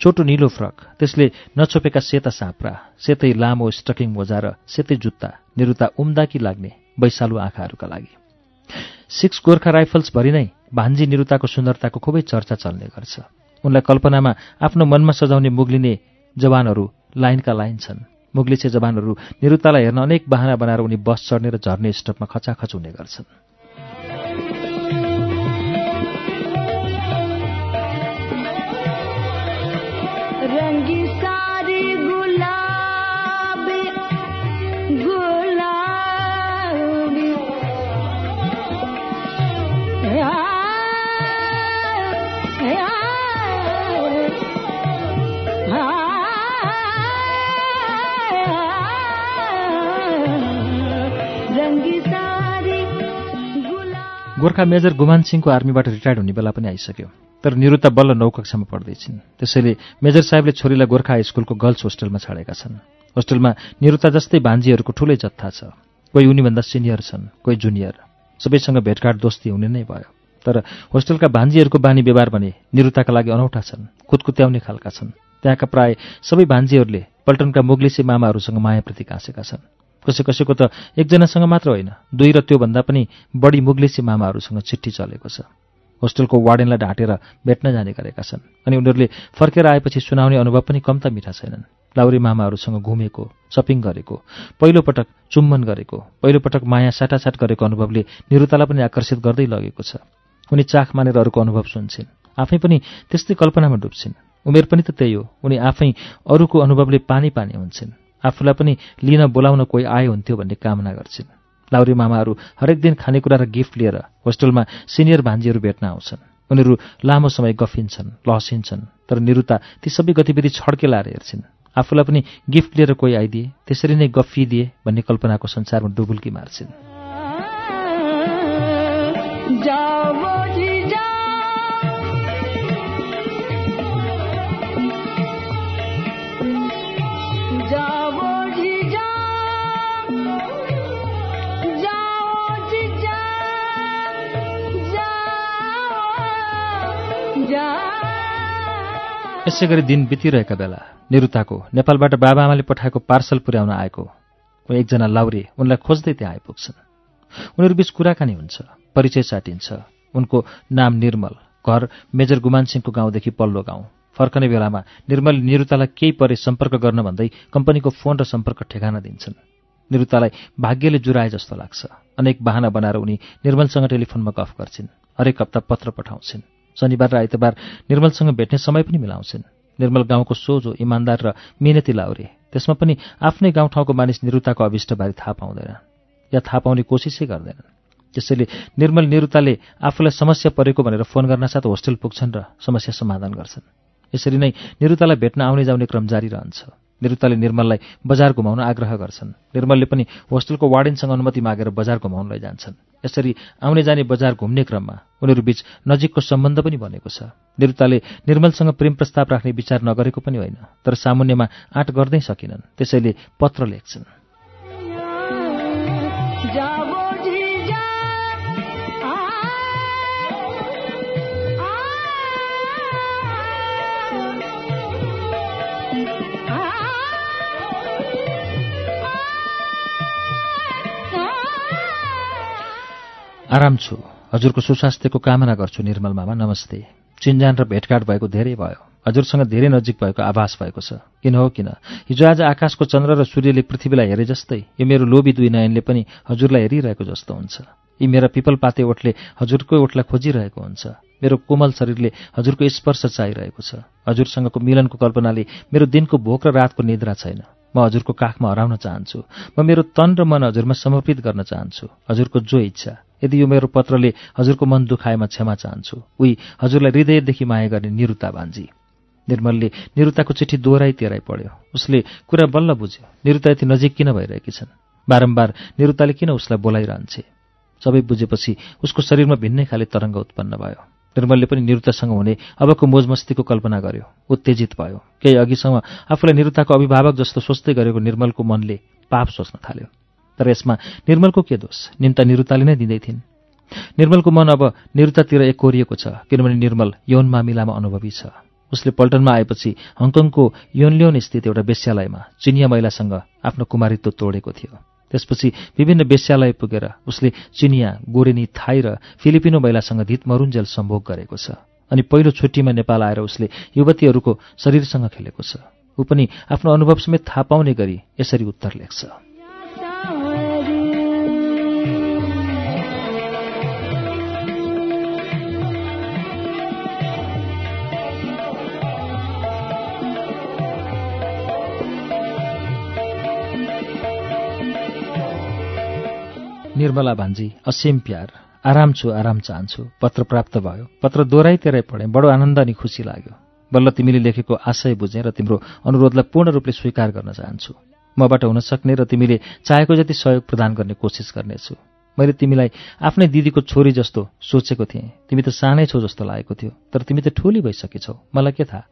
छोटो निलो फ्रक त्यसले नछोपेका सेता साप्रा सेतै लामो स्टकिङ मोजा र सेतै जुत्ता निरुता उम्दाकी लाग्ने वैशालु आँखाहरूका लागि। सिक्स गोर्खा राइफल्स भरि नै भान्जी निरुताको सुन्दरताको खुबै चर्चा चल्ने गर्छ। उनलाई कल्पनामा आफ्नो मनमा सजाउने मुग्लिने जवानहरू लाइनका लाइन छन्। मुग्लिछे जवानहरू निरुतालाई हेर्न अनेक बाहना बनाएर उनी बस चढ्ने र झर्ने स्टपमा खचाखच हुने गर्छन्। गोर्खा मेजर गुमान सिंहको आर्मीबाट रिटायर्ड हुने बेला पनि आइसक्यो। तर निरुता बल्ल नौ कक्षामा पढ्दैछिन्। त्यसैले मेजर साहेबले छोरीलाई गोर्खा हाई स्कुलको गर्ल्स होस्टेलमा छाडेका छन्। होस्टेलमा निरुता जस्तै भान्जीहरूको ठुलै जत्था छ। कोही उनीभन्दा सिनियर छन् कोही जुनियर। सबैसँग भेटघाट दोस्ती हुने नै भयो। तर होस्टेलका भान्जीहरूको बानी व्यवहार भने निरुताका लागि अनौठा छन् खुदकुत्याउने खालका छन्। त्यहाँका प्राय सबै भान्जीहरूले पल्टनका मुग्लिसे मामाहरूसँग मायाप्रति काँसेका छन्। कसै कसैको त एकजनासँग मात्र होइन दुई र त्योभन्दा पनि बढी मुग्लिसे मामाहरूसँग चिठी चलेको छ। होस्टेलको वार्डेनलाई ढाँटेर भेट्न जाने गरेका छन् अनि उनीहरूले फर्केर आएपछि सुनाउने अनुभव पनि कम त मिठा छैनन्। लाउरी मामाहरूसँग घुमेको सपिङ गरेको पहिलोपटक चुम्बन गरेको पहिलोपटक माया साटासाट गरेको अनुभवले निरुतालाई पनि आकर्षित गर्दै लगेको छ। उनी चाख मानेर अरूको अनुभव सुन्छन् आफै पनि त्यस्तै कल्पनामा डुब्छिन्। उमेर पनि त त्यही हो उनी आफै अरूको अनुभवले पानी पानी हुन्छन्। आफूलाई पनि लिन बोलाउन कोही आए हुन्थ्यो भन्ने कामना गर्छिन्। लाउरी मामाहरू हरेक दिन खानेकुरा र गिफ्ट लिएर होस्टेलमा सिनियर भान्जीहरू भेट्न आउँछन्। उनीहरू लामो समय गफिन्छन् लहसिन्छन् तर निरुता ती सबै गतिविधि छड्के लाएर हेर्छिन्। आफूलाई पनि गिफ्ट लिएर कोही आइदिए त्यसरी नै गफिदिए भन्ने कल्पनाको संसारमा डुबुल्की मार्छिन्। यसै गरी दिन बितिरहेका बेला निरुताको नेपालबाट बाबाआमाले पठाएको पार्सल पुर्याउन आएको एकजना लाउरे उनलाई खोज्दै त्यहाँ आइपुग्छन्। उनीहरू बीच कुराकानी हुन्छ परिचय साटिन्छ। उनको नाम निर्मल घर मेजर गुमान सिंहको गाउँदेखि पल्लो गाउँ। फर्कने बेलामा निर्मल निरुतालाई केही परे सम्पर्क गर्न भन्दै कम्पनीको फोन र सम्पर्क ठेगाना दिन्छन्। निरुतालाई भाग्यले जुराए जस्तो लाग्छ। अनेक बाहना बनाएर उनी निर्मलसँग टेलिफोनमा गफ गर्छिन्। हरेक हप्ता पत्र पठाउँछिन्। शनिबार र आइतबार निर्मलसँग भेट्ने समय पनि मिलाउँछिन्। निर्मल गाउँको सोझो इमान्दार र मिहिनेती लाउरे। त्यसमा पनि आफ्नै गाउँठाउँको मानिस निरुताको अभिष्टबारे थाहा पाउँदैनन् या थाहा पाउने कोसिसै गर्दैनन्। त्यसैले निर्मल निरुताले आफूलाई समस्या परेको भनेर फोन गर्नासाथ होस्टेल पुग्छन् र समस्या समाधान गर्छन्। यसरी नै निरुतालाई भेट्न आउने जाउने क्रम जारी रहन्छ। निरुताले निर्मललाई बजार घुमाउन आग्रह गर्छन्। निर्मलले पनि होस्टेलको वार्डेनसँग अनुमति मागेर बजार घुमाउन लैजान्छन्। यसरी आउने जाने बजार घुम्ने क्रममा उनीहरू बीच नजिकको सम्बन्ध पनि बनेको छ। निरुताले निर्मलसँग प्रेम प्रस्ताव राख्ने विचार नगरेको पनि होइन तर सामुन्यमा आँट गर्दै सकिनन् त्यसैले पत्र लेख्छन्। आराम छु। हजुरको सुस्वास्थ्यको कामना गर्छु निर्मल मामा नमस्ते। चिन्जान र भेटघाट भएको धेरै भयो। हजुरसँग धेरै नजिक भएको आभास भएको छ। किन हो किन? हिजो आज आकाशको चन्द्र र सूर्यले पृथ्वीलाई हेरे जस्तै यो मेरो लोभी दुई नयनले पनि हजुरलाई हेरिरहेको जस्तो हुन्छ। यी मेरा पिपलपाते ओठले हजुरकै ओठलाई खोजिरहेको हुन्छ। मेरो कोमल शरीरले हजुरको स्पर्श चाहिरहेको छ। हजुरसँगको मिलनको कल्पनाले मेरो दिनको भोक र रातको निद्रा छैन। म हजुरको काखमा हराउन चाहन्छु। म मेरो तन र मन हजुरमा समर्पित गर्न चाहन्छु। हजुरको जो इच्छा यदि यो मेरो पत्रले हजुरको मन दुखाएमा क्षमा चाहन्छु। उही हजुरलाई हृदयदेखि माया गर्ने निरुता भान्जी। निर्मलले निरुताको चिठी दोहोऱ्याइ तेह्राइ पढ्यो। उसले कुरा बल्ल बुझ्यो निरुता यति नजिक किन भइरहेकी छन्? बारम्बार निरुताले किन उसलाई बोलाइरहन्छे? सबै बुझेपछि उसको शरीरमा भिन्नै खाले तरङ्ग उत्पन्न भयो। निर्मलले पनि निरुतासँग हुने अबको मोजमस्तीको कल्पना गर्यो। उत्तेजित भयो। केही अघिसम्म आफूलाई निरुताको अभिभावक जस्तो सोच्दै गरेको निर्मलको मनले पाप सोच्न थाल्यो। तर यसमा निर्मलको के दोष? निम्ता निरुताले नै दिँदै थिइन्। निर्मलको मन अब निरुतातिर एकोरिएको छ किनभने निर्मल यौन मामिलामा अनुभवी छ। उसले पल्टनमा आएपछि हङकङको योनल्योन स्थित एउटा वेश्यालयमा चिनिया महिलासँग आफ्नो कुमारित्व तोडेको थियो। त्यसपछि विभिन्न वेश्यालय पुगेर उसले चिनिया गोरेनी थाई र फिलिपिनो महिलासँग धितमरुन्जेल सम्भोग गरेको छ अनि पहिलो छुट्टीमा नेपाल आएर उसले युवतीहरूको शरीरसँग खेलेको छ। ऊ पनि आफ्नो अनुभव समेत थाहा पाउने गरी यसरी उत्तर लेख्छ। निर्मला भान्जी असीम प्यार आराम छु आराम चाहन्छु पत्र प्राप्त भयो। पत्र दोहोऱ्याइ तेह्रै पढेँ बडो आनन्द अनि खुसी लाग्यो। बल्ल तिमीले लेखेको आशय बुझेँ र तिम्रो अनुरोधलाई पूर्ण रूपले स्वीकार गर्न चाहन्छु। मबाट हुन सक्ने र तिमीले चाहेको जति सहयोग प्रदान गर्ने कोसिस गर्नेछु। मैले तिमीलाई आफ्नै दिदीको छोरी जस्तो सोचेको थिएँ। तिमी त सानै छौ जस्तो लागेको थियो तर तिमी त ठुली भइसकेछौ मलाई के थाहा?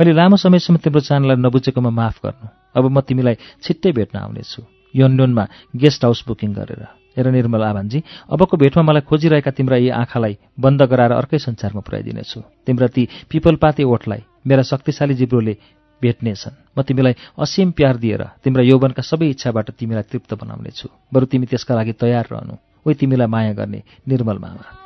मैले लामो समयसम्म तिम्रो चाहनालाई नबुझेकोमा माफ गर्नु। अब म तिमीलाई छिट्टै भेट्न आउनेछु। यन्डोनमा गेस्ट हाउस बुकिङ गरेर। हेर निर्मल आभान्जी अबको भेटमा मलाई खोजिरहेका तिम्रा यी आँखालाई बन्द गराएर अर्कै संसारमा पुर्याइदिनेछु। तिम्रा ती पिपलपाती ओठलाई मेरा शक्तिशाली जिब्रोले भेट्नेछन्। म तिमीलाई असीम प्यार दिएर तिम्रा यौवनका सबै इच्छाबाट तिमीलाई तृप्त बनाउनेछु। बरु तिमी त्यसका लागि तयार रहनु। उही तिमीलाई माया गर्ने निर्मल मामा।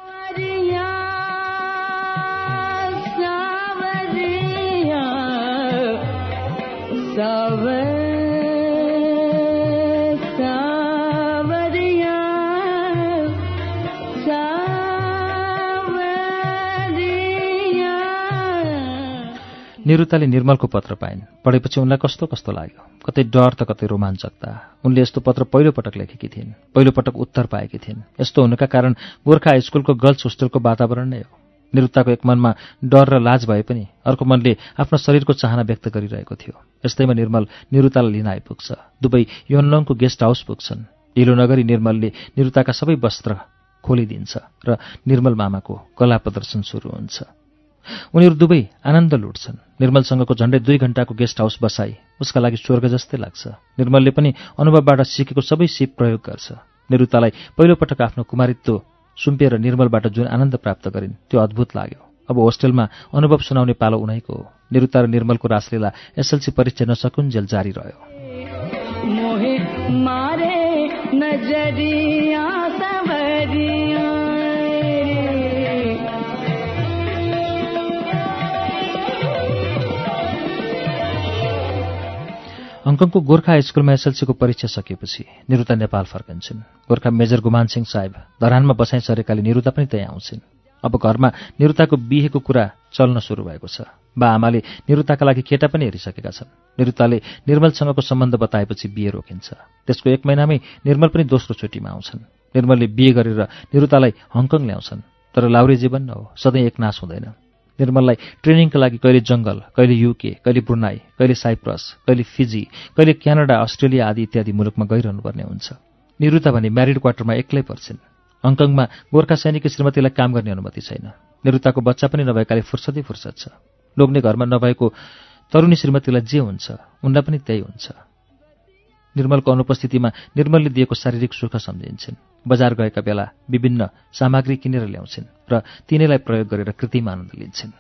निरुताले निर्मलको पत्र पाइन्। पढेपछि उनलाई कस्तो कस्तो लाग्यो? कतै डर त कतै रोमाञ्चकता उनले यस्तो पत्र पहिलोपटक लेखेकी थिइन्। पहिलोपटक उत्तर पाएकी थिइन्। यस्तो हुनुका कारण गोर्खा हाइस्कुलको गर्ल्स होस्टेलको वातावरण नै हो। निरुताको एक मनमा डर र लाज भए पनि अर्को मनले आफ्नो शरीरको चाहना व्यक्त गरिरहेको थियो। यस्तैमा निर्मल निरुतालाई लिन आइपुग्छ। दुवै योनलङको गेस्ट हाउस पुग्छन्। ढिलो नगरी निर्मलले निरुताका सबै वस्त्र खोलिदिन्छ र निर्मल मामाको कला प्रदर्शन सुरु हुन्छ। उनीहरू दुवै आनन्द लुट्छन्। निर्मलसँगको झण्डै दुई घण्टाको गेस्ट हाउस बसाई उसका लागि स्वर्ग जस्तै लाग्छ। निर्मलले पनि अनुभवबाट सिकेको सबै सिप प्रयोग गर्छ। निरुतालाई पहिलोपटक आफ्नो कुमारित्व सुम्पिएर निर्मलबाट जुन आनन्द प्राप्त गरिन् त्यो अद्भुत लाग्यो। अब होस्टेलमा अनुभव सुनाउने पालो उनैको हो। निरुता र निर्मलको रासलीला एसएलसी परीक्षा नसकुन्जेल जारी रह्यो। हङकङको गोर्खा हाइस्कुलमा एसएलसीको परीक्षा सकिएपछि निरुता नेपाल फर्कन्छन्। गोर्खा मेजर गुमान सिंह साहेब धरानमा बसाइ सरेकाले निरुता पनि त्यहाँ आउँछिन्। अब घरमा निरुताको बिहेको कुरा चल्न सुरु भएको छ। बा आमाले निरुताका लागि केटा पनि हेरिसकेका छन्। निरुताले निर्मलसँगको सम्बन्ध बताएपछि बिहे रोकिन्छ। त्यसको एक महिनामै निर्मल पनि दोस्रो छुट्टीमा आउँछन्। निर्मलले बिहे गरेर निरुतालाई हङकङ ल्याउँछन्। तर लाउरे जीवन हो सधैँ एकनाश हुँदैन। निर्मललाई ट्रेनिङका लागि कहिले जङ्गल कहिले युके कहिले ब्रुनाई कहिले साइप्रस कहिले फिजी कहिले क्यानाडा अस्ट्रेलिया आदि इत्यादि मुलुकमा गइरहनुपर्ने हुन्छ। निरुता भने म्यारिड क्वार्टरमा एक्लै पर्छिन्। हङकङमा गोर्खा सैनिक श्रीमतीलाई काम गर्ने अनुमति छैन। निरुताको बच्चा पनि नभएकाले फुर्सदै फुर्सद छ। लोग्ने घरमा नभएको तरुणी श्रीमतीलाई जे हुन्छ उनलाई पनि त्यही हुन्छ। निर्मलको अनुपस्थितिमा निर्मलले दिएको शारीरिक सुख सम्झिन्छन्। बजार गएका बेला विभिन्न सामग्री किनेर ल्याउँछिन् र तिनैलाई प्रयोग गरेर कृत्रिम आनन्द लिन्छन्।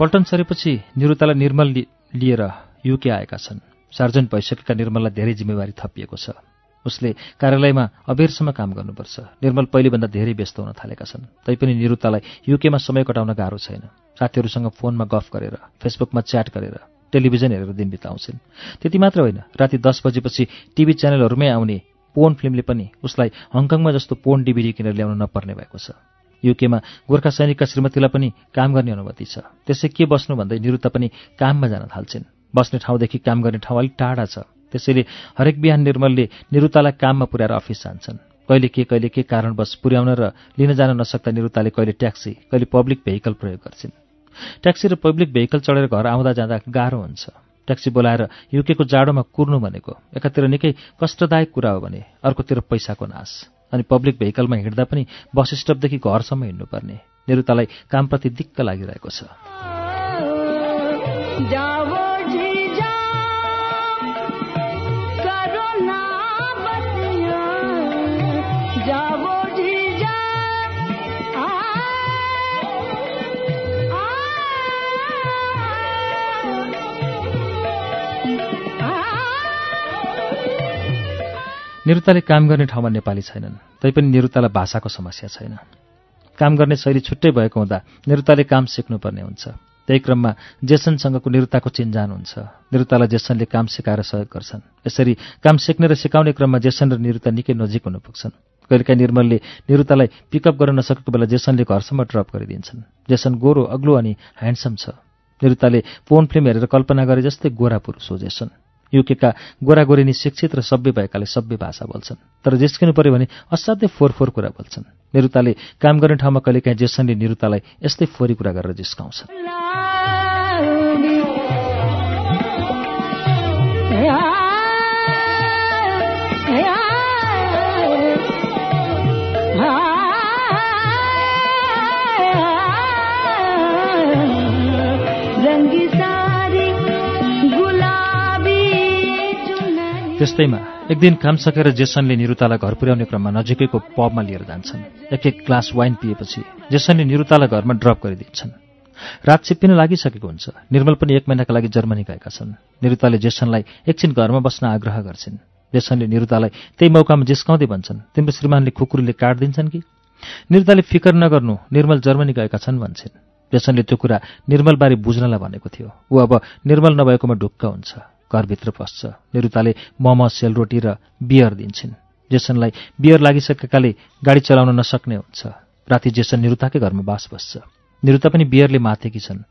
पल्टन सरेपछि निरुतालाई निर्मल लिएर युके आएका छन्। सार्जन भइसकेका निर्मललाई धेरै जिम्मेवारी थपिएको छ। उसले कार्यालयमा अबेरसम्म काम गर्नुपर्छ। निर्मल पहिलेभन्दा धेरै व्यस्त हुन थालेका छन्। तैपनि निरुतालाई युकेमा समय कटाउन गाह्रो छैन। साथीहरूसँग फोनमा गफ गरेर फेसबुकमा च्याट गरेर टेलिभिजन हेरेर दिन बिताउँछिन्। त्यति मात्र होइन राति दस बजेपछि टिभी च्यानलहरूमै आउने पोन फिल्मले पनि उसलाई हङकङमा जस्तो पोन डिभिडी किनेर ल्याउन नपर्ने भएको छ। युकेमा गोर्खा सैनिकका श्रीमतीलाई पनि काम गर्ने अनुमति छ। त्यसै के बस्नु भन्दै निरुता पनि काममा जान थाल्छिन्। बस्ने ठाउँदेखि काम गर्ने ठाउँ अलिक टाढा छ। त्यसैले हरेक बिहान निर्मलले निरुतालाई काममा पुर्याएर अफिस जान्छन्। कहिले के कहिले के कारणवश पुर्याउन र लिन जान नसक्दा निरुताले कहिले ट्याक्सी कहिले पब्लिक भेहिकल प्रयोग गर्छिन्। ट्याक्सी र पब्लिक भेहिकल चढेर घर आउँदा जाँदा गाह्रो हुन्छ। ट्याक्सी बोलाएर युकेको जाडोमा कुर्नु भनेको एकातिर निकै कष्टदायक कुरा हो भने अर्कोतिर पैसाको नाश। अनि पब्लिक भेहिकलमा हिँड्दा पनि बस स्टपदेखि घरसम्म हिँड्नुपर्ने। निरुतालाई कामप्रति दिक्क लागिरहेको छ। निरुताले काम गर्ने ठाउँमा नेपाली छैनन् तैपनि निरुतालाई भाषाको समस्या छैन। काम गर्ने शैली छुट्टै भएको हुँदा निरुताले काम सिक्नुपर्ने हुन्छ। त्यही क्रममा जेसनसँगको निरुताको चिन्जान हुन्छ निरुतालाई जेसनले काम सिकाएर सहयोग गर्छन्। यसरी काम सिक्ने र सिकाउने क्रममा जेसन र निरुता निकै नजिक हुन पुग्छन्। कहिलेकाहीँ निर्मलले निरुतालाई पिकअप गर्न नसकेको बेला जेसनले घरसम्म ड्रप गरिदिन्छन्। जेसन गोरो अग्लो अनि ह्यान्डसम छ। निरुताले पोन फिल्म हेरेर कल्पना गरे जस्तै गोरा पुरुष हो जेसन। युकेका गोरागोरिनी शिक्षित र सभ्य भएकाले सभ्य भाषा बोल्छन्। तर जिस्किनु पर्यो भने असाध्यै फोहोर फोहोर कुरा बोल्छन्। निरुताले काम गर्ने ठाउँमा कहिलेकाहीँ जेसनले निरुतालाई यस्तै फोहोरी कुरा गरेर चुनरी। त्यस्तैमा एक दिन काम सकेर जेसनले निरुतालाई घर पुर्याउने क्रममा नजिकैको पबमा लिएर जान्छन्। एक एक ग्लास वाइन पिएपछि जेसनले निरुतालाई घरमा ड्रप गरिदिन्छन्। रात छिप्पिन लागिसकेको हुन्छ। निर्मल पनि एक महिनाका लागि जर्मनी गएका छन्। निरुताले जेसनलाई एकछिन घरमा बस्न आग्रह गर्छिन्। जेसनले निरुतालाई त्यही मौकामा जिस्काउँदै भन्छन् तिम्रो श्रीमानले खुकुरीले काटिदिन्छन् कि? निरुताले फिकर नगर्नु निर्मल जर्मनी गएका छन् भन्छन्। जेसनले त्यो कुरा निर्मलबारे बुझ्नलाई भनेको थियो। ऊ अब निर्मल नभएकोमा ढुक्क हुन्छ। घरभित्र पस्छ। निरुताले मम सेलरोटी र बियर दिन्छन्। जेसनलाई बियर लागिसकेकाले गाडी चलाउन नसक्ने हुन्छ। राति जेसन निरुताकै घरमा बास बस्छ। निरुता पनि बियरले माथेकी छन्।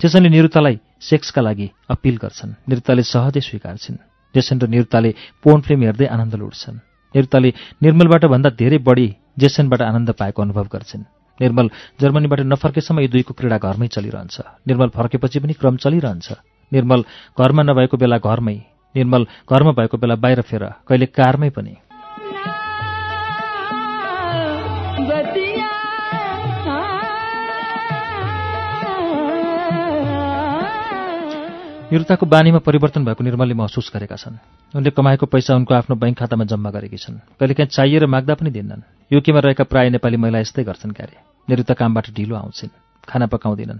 जेसनले निरुतालाई सेक्सका लागि अपिल गर्छन्। निरुताले सहजै स्वीकार्छिन्। जेसन र निरुताले पोर्न फिल्म हेर्दै आनन्द लुट्छन्। निरुताले निर्मलबाट भन्दा धेरै बढी जेसनबाट आनन्द पाएको अनुभव गर्छिन्। निर्मल जर्मनीबाट नफर्केसम्म यी दुईको क्रीडा घरमै चलिरहन्छ। निर्मल फर्केपछि पनि क्रम चलिरहन्छ। निर्मल घरमा नभएको बेला घरमै निर्मल घरमा भएको बेला बाहिर फेर कहिले कारमै पनि। निरुताको बानीमा परिवर्तन भएको निर्मलले महसुस गरेका छन्। उनले कमाएको पैसा उनको आफ्नो बैङ्क खातामा जम्मा गरेकी छन्। कहिलेकाहीँ चाहिएर माग्दा पनि दिन्नन्। युकेमा रहेका प्राय नेपाली महिला यस्तै गर्छन् क्यारे। निरुता कामबाट ढिलो आउँछिन्। खाना पकाउँदिनन्।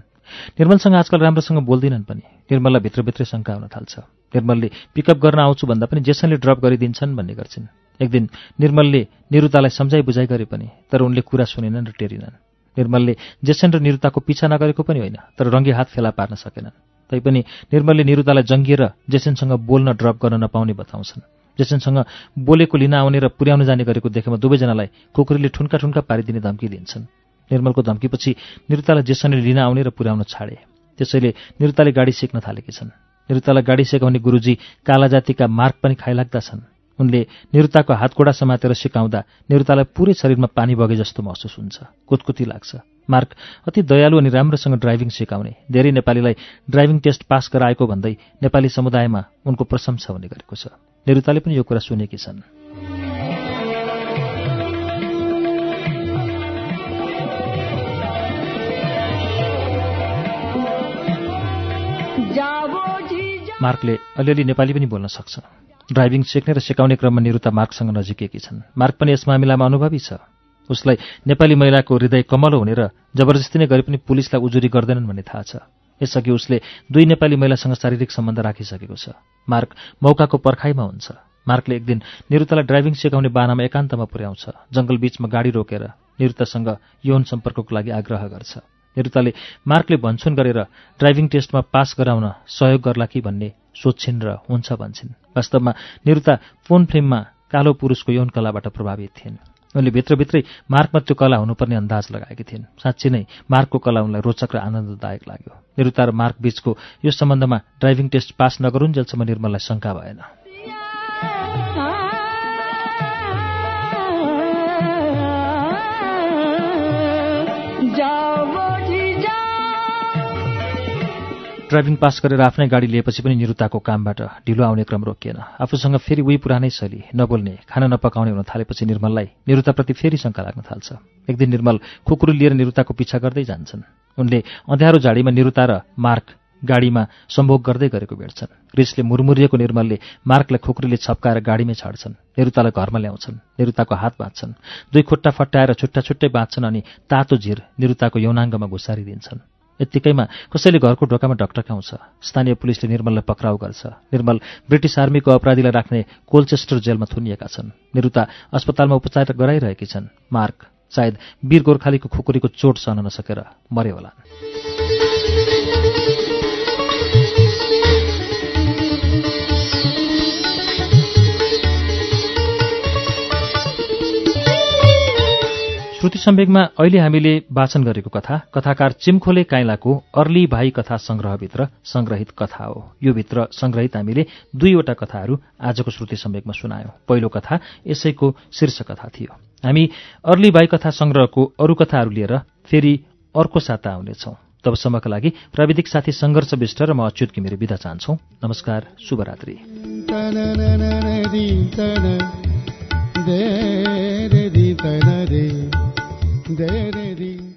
निर्मलसँग आजकल राम्रोसँग बोल्दिनन् पनि। निर्मललाई भित्रभित्रै शङ्का हुन थाल्छ। निर्मलले पिकअप गर्न आउँछु भन्दा पनि जेसनले ड्रप गरिदिन्छन् भन्ने गर्छिन्। एक दिन निर्मलले निरुतालाई सम्झाइ बुझाइ गरे पनि तर उनले कुरा सुनेनन् र टेरिनन्। निर्मलले जेसन र निरुताको पिछा नगरेको पनि होइन तर रङ्गी हात फेला पार्न सकेनन्। तैपनि निर्मलले निरुतालाई जङ्गिएर जेसनसँग बोल्न ड्रप गर्न नपाउने बताउँछन्। जेसनसँग बोलेको लिन आउने र पुर्याउन जाने गरेको देखेमा दुवैजनालाई कुकुरीले ठुन्का ठुन्का पारिदिने धम्की दिन्छन्। निर्मलको धम्कीपछि निरुतालाई जेसनले लिन आउने र पुर्याउन छाडे। त्यसैले निरुताले गाडी सिक्न थालेकी छन्। निरुतालाई गाडी सिकाउने गुरुजी काला जातिका मार्क पनि खाइलाग्दा छन्। उनले निरुताको हातगोडा समातेर सिकाउँदा निरुतालाई पुरै शरीरमा पानी बगे जस्तो महसुस हुन्छ। कुतकुती लाग्छ। मार्क अति दयालु अनि राम्रोसँग ड्राइभिङ सिकाउने। धेरै नेपालीलाई ड्राइभिङ टेस्ट पास गराएको भन्दै नेपाली समुदायमा उनको प्रशंसा हुने गरेको छ। निरुताले पनि यो कुरा सुनेकी छन्। मार्कले अलिअलि नेपाली पनि बोल्न सक्छ। ड्राइभिङ सिक्ने र सिकाउने क्रममा निरुता मार्कसँग नजिकेकी छन्। मार्क पनि यस मामिलामा अनुभवी छ। उसलाई नेपाली महिलाको हृदय कमलो हुने र जबरजस्ती नै गरे पनि पुलिसलाई उजुरी गर्दैनन् भन्ने थाहा छ। यसअघि उसले दुई नेपाली महिलासँग शारीरिक सम्बन्ध राखिसकेको छ। मार्क मौकाको पर्खाइमा हुन्छ। मार्कले एक दिन निरुतालाई ड्राइभिङ सिकाउने बानामा एकान्तमा पुर्याउँछ। जङ्गल बीचमा गाडी रोकेर निरुतासँग यौन सम्पर्कको लागि आग्रह गर्छ। निरुताले मार्कले भन्छुन गरेर ड्राइभिङ टेस्टमा पास गराउन सहयोग गर्ला कि? भन्ने सोध्छिन् र हुन्छ भन्छन्। वास्तवमा निरुता फोन फिल्ममा कालो पुरुषको यौन कलाबाट प्रभावित थिइन्। उनले भित्रभित्रै मार्कमा त्यो कला हुनुपर्ने अन्दाज लगाएकी थिइन्। साँच्ची नै मार्कको कला उनलाई रोचक र आनन्ददायक लाग्यो। निरुता र मार्क बीचको यो सम्बन्धमा ड्राइभिङ टेस्ट पास नगरुन्जेलसम्म निर्मललाई शङ्का भएन। ड्राइभिङ पास गरेर आफ्नै गाडी लिएपछि पनि निरुताको कामबाट ढिलो आउने क्रम रोकिएन। आफूसँग फेरि उही पुरानै शैली नबोल्ने खाना नपकाउने हुन थालेपछि निर्मललाई निरुताप्रति फेरि शङ्का लाग्न थाल्छ। एक दिन निर्मल कुकुर लिएर निरुताको पिछा गर्दै जान्छन्। उनले अँध्यारो झाडीमा निरुता र मार्क गाडीमा सम्भोग गर्दै गरेको भेट्छन्। रिसले मुरमुरिएको निर्मलले मार्कलाई खुकुरीले छप्काएर गाडीमै छाड्छन्। निरुतालाई घरमा ल्याउँछन्। निरुताको हात बाँध्छन्। दुई खुट्टा फट्टाएर छुट्टा छुट्टै बाँध्छन् अनि तातो झिर निरुताको यौनाङ्गमा घुसारिदिन्छन्। यत्तिकैमा कसैले घरको ढोकामा ढकढकाउँछ स्थानीय पुलिसले निर्मललाई पक्राउ गर्छ। निर्मल ब्रिटिस आर्मीको अपराधीलाई राख्ने कोल्चेस्टर जेलमा थुनिएका छन्। निरुता अस्पतालमा उपचार गराइरहेकी छन्। मार्क सायद वीर गोर्खालीको खुकुरीको चोट सहन नसकेर मरे होला श्रुति सम्वेकमा अहिले हामीले वाचन गरेको कथा कथाकार चिम्खोले काइलाको अर्ली भाइ कथा संग्रहभित्र संग्रहित कथा हो। यो भित्र संग्रहित हामीले दुईवटा कथाहरू आजको श्रुति सम्वेकमा सुनायौं। पहिलो कथा यसैको शीर्ष कथा थियो। हामी अर्ली भाइ कथा संग्रहको अरू कथाहरू लिएर फेरि अर्को साता आउनेछौं। तबसम्मका लागि प्राविधिक साथी संघर्ष विष्ट र म अच्युत घिमिरे विदा चाहन्छौ। नमस्कार शुभरात्री। दे रे दी